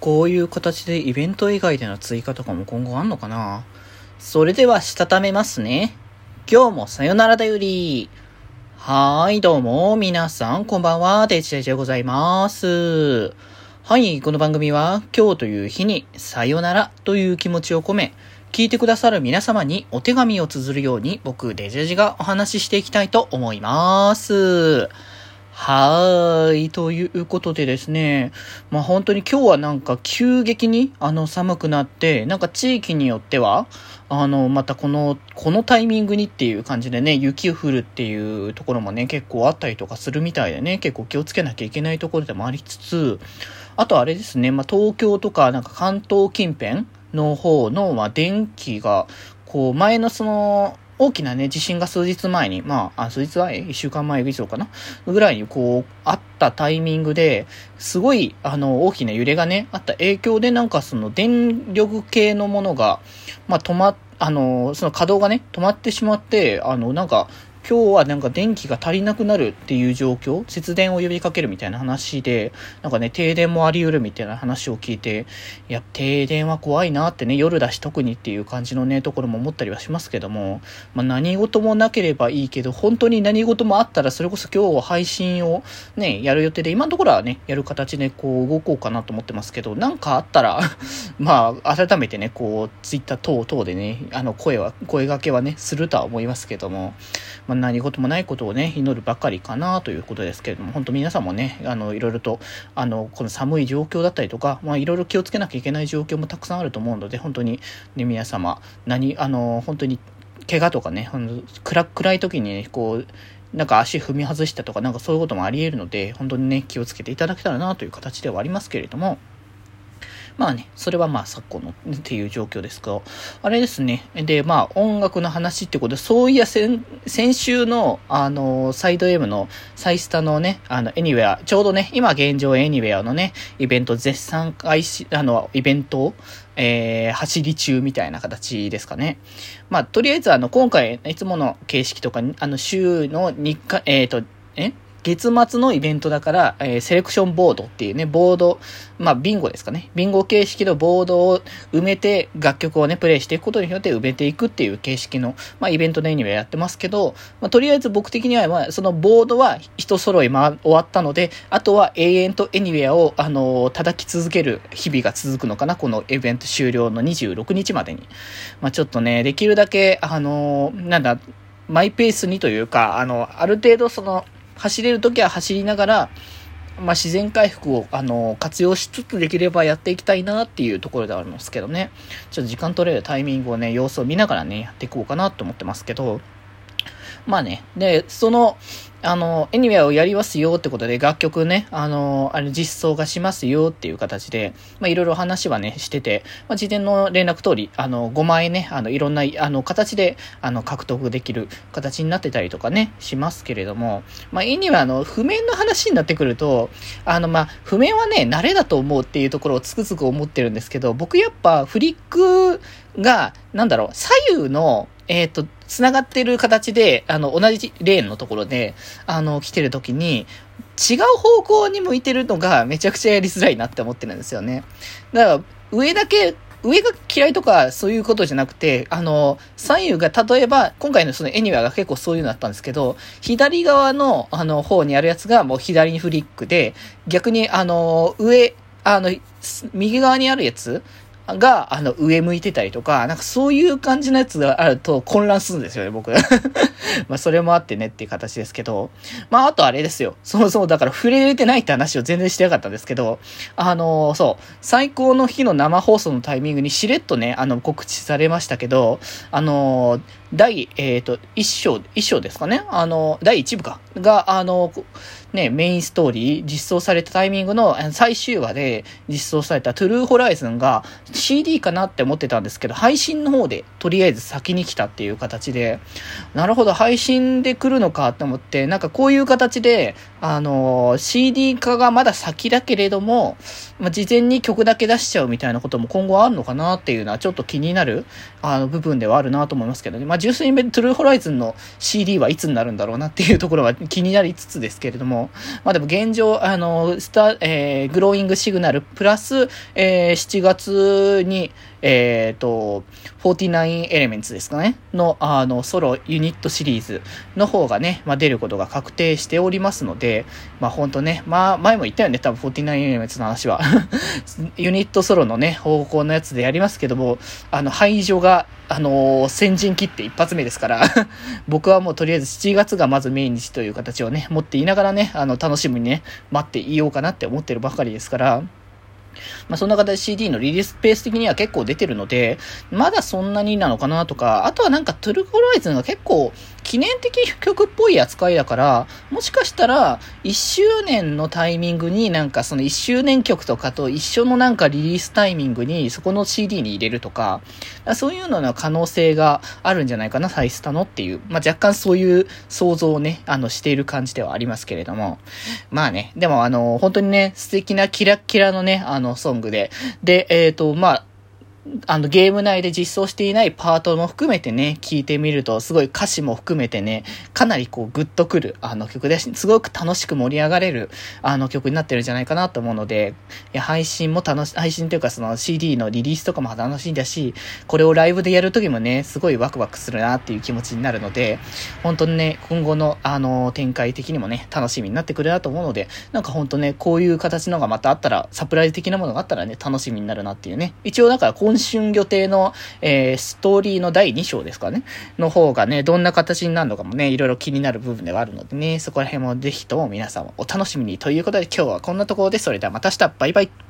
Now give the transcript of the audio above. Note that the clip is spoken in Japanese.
こういう形でイベント以外での追加とかも今後あんのかな？それでは、したためますね。今日もさよならだより。はーい、どうも、皆さん、こんばんは、デジデジでございます。はい、この番組は、今日という日に、さよならという気持ちを込め、聞いてくださる皆様にお手紙を綴るように、僕、デジェジがお話ししていきたいと思います。はーい。ということでですね。まあ本当に今日はなんか急激にあの寒くなって、なんか地域によっては、あの、またこの、このタイミングにっていう感じでね、雪降るっていうところもね、結構あったりとかするみたいでね、結構気をつけなきゃいけないところでもありつつ、あとあれですね、まあ東京とかなんか関東近辺の方の、まあ電気が、こう前のその、大きなね、地震が数日前に、まあ、あ数日前？一週間前以上かな？ぐらいにこう、あったタイミングで、すごい、あの、大きな揺れがね、あった影響で、なんかその電力系のものが、まあ、止まっあの、その稼働がね、止まってしまって、あの、なんか、今日はなんか電気が足りなくなるっていう状況、節電を呼びかけるみたいな話で、なんかね、停電もあり得るみたいな話を聞いて、いや、停電は怖いなってね、夜だし特にっていう感じのね、ところも思ったりはしますけども、まあ何事もなければいいけど、本当に何事もあったら、それこそ今日は配信をね、やる予定で、今のところはね、やる形でこう動こうかなと思ってますけど、なんかあったら まあ、改めてね、こう、ツイッター等々でね、あの、声は、声掛けはね、するとは思いますけども、まあ何事もないことをね、祈るばかりかなということですけれども、本当皆さんもね、あの、いろいろと、あの、この寒い状況だったりとか、まあ、いろいろ気をつけなきゃいけない状況もたくさんあると思うので、本当にね、皆様、何、あの、本当に、怪我とかね、暗暗い時にね、こう、なんか足踏み外したとか、なんかそういうこともあり得るので、本当にね、気をつけていただけたらなという形ではありますけれども、まあね、それはまあ昨今のっていう状況ですけど、あれですね。で、まあ音楽の話ってことで、そういや先、先週の、あの、サイド M のサイスタのね、あの、エニウェア、ちょうどね、今現状エニウェアのね、イベント絶賛開始、あの、イベントを、えー、走り中みたいな形ですかね。まあ、とりあえずあの、今回、いつもの形式とか、あの、週の日課、えっ、ー、と、え？月末のイベントだから、えー、セレクションボードっていうね、ボード、まあ、ビンゴですかね。ビンゴ形式のボードを埋めて、楽曲をね、プレイしていくことによって埋めていくっていう形式の、まあ、イベントでにはやってますけど、まあ、とりあえず僕的には、まあ、そのボードは一揃い、ま、終わったので、あとは永遠とエニウェアを、あのー、叩き続ける日々が続くのかな、このイベント終了の26日までに。まあ、ちょっとね、できるだけ、あのー、なんだ、マイペースにというか、あの、ある程度その、走れるときは走りながら、まあ、自然回復を、あの、活用しつつできればやっていきたいなっていうところではあるんですけどね。ちょっと時間取れるタイミングをね、様子を見ながらね、やっていこうかなと思ってますけど、まあね、で、その、あの、エニウェアをやりますよってことで、楽曲ね、あの、あれ実装がしますよっていう形で、まあ、いろいろ話はね、してて、まあ、事前の連絡通り、あの、5万円ね、あの、いろんな、あの、形で、あの、獲得できる形になってたりとかね、しますけれども、まあ、エニウェアの譜面の話になってくると、あの、まあ、譜面はね、慣れだと思うっていうところをつくづく思ってるんですけど、僕やっぱフリックが、なんだろう、左右の、えっ、ー、と、繋がってる形で、あの、同じレーンのところで、あの、来てる時に、違う方向に向いてるのがめちゃくちゃやりづらいなって思ってるんですよね。だから、上だけ、上が嫌いとかそういうことじゃなくて、あの、左右が例えば、今回のそのエニュアが結構そういうのだったんですけど、左側の、あの、方にあるやつがもう左にフリックで、逆に、あの、上、あの、右側にあるやつが、あの、上向いてたりとか、なんかそういう感じのやつがあると混乱するんですよね、僕。まあ、それもあってねっていう形ですけど。まあ、あとあれですよ。そもそもだから触れれてないって話を全然してなかったんですけど、あのー、そう、最高の日の生放送のタイミングにしれっとね、あの、告知されましたけど、あのー、第、えっ、ー、と、一章、一章ですかねあの、第一部か。が、あの、ね、メインストーリー実装されたタイミングの最終話で実装されたトゥルーホライズンが CD かなって思ってたんですけど、配信の方でとりあえず先に来たっていう形で、なるほど、配信で来るのかって思って、なんかこういう形で、あの、CD 化がまだ先だけれども、まあ、事前に曲だけ出しちゃうみたいなことも今後あるのかなっていうのはちょっと気になる、あの、部分ではあるなと思いますけどね。まあ、純粋にトゥルーホライズンの CD はいつになるんだろうなっていうところは気になりつつですけれども、まあでも現状、あの、スタ、えー、グローイングシグナルプラス、えー、7月に、えっ、ー、と、49エレメンツですかね？の、あの、ソロユニットシリーズの方がね、まあ出ることが確定しておりますので、まあほんとね、まあ前も言ったよね、多分49エレメンツの話は。ユニットソロのね、方向のやつでやりますけども、あの、排除が、あのー、先陣切って一発目ですから 僕はもうとりあえず7月がまず命日という形をね、持っていながらね、あの、楽しみにね、待っていようかなって思ってるばかりですから、まあ、そんな形で CD のリリースペース的には結構出てるので、まだそんなになのかなとか、あとはなんかトゥルコライズが結構記念的曲っぽい扱いだから、もしかしたら1周年のタイミングになんかその1周年曲とかと一緒のなんかリリースタイミングにそこの CD に入れるとか、そういうのの可能性があるんじゃないかな、サイスタのっていう、まあ、若干そういう想像をね、あのしている感じではありますけれども、まあね、でもあの、本当にね、素敵なキラッキラのね、あの、ソングで。で、えっ、ー、と、まあ、あの、ゲーム内で実装していないパートも含めてね、聞いてみると、すごい歌詞も含めてね、かなりこう、グッとくる、あの曲です。すごく楽しく盛り上がれる、あの曲になってるんじゃないかなと思うので、いや、配信も楽し、配信というかその CD のリリースとかも楽しいんだし、これをライブでやるときもね、すごいワクワクするなっていう気持ちになるので、本当にね、今後の、あの、展開的にもね、楽しみになってくるなと思うので、なんか本当ね、こういう形のがまたあったら、サプライズ的なものがあったらね、楽しみになるなっていうね。一応だから春予定の、えー、ストーリーの第2章ですかね、の方がね、どんな形になるのかもね、いろいろ気になる部分ではあるのでね、そこら辺もぜひとも皆さんお楽しみにということで今日はこんなところで、それではまた明日、バイバイ。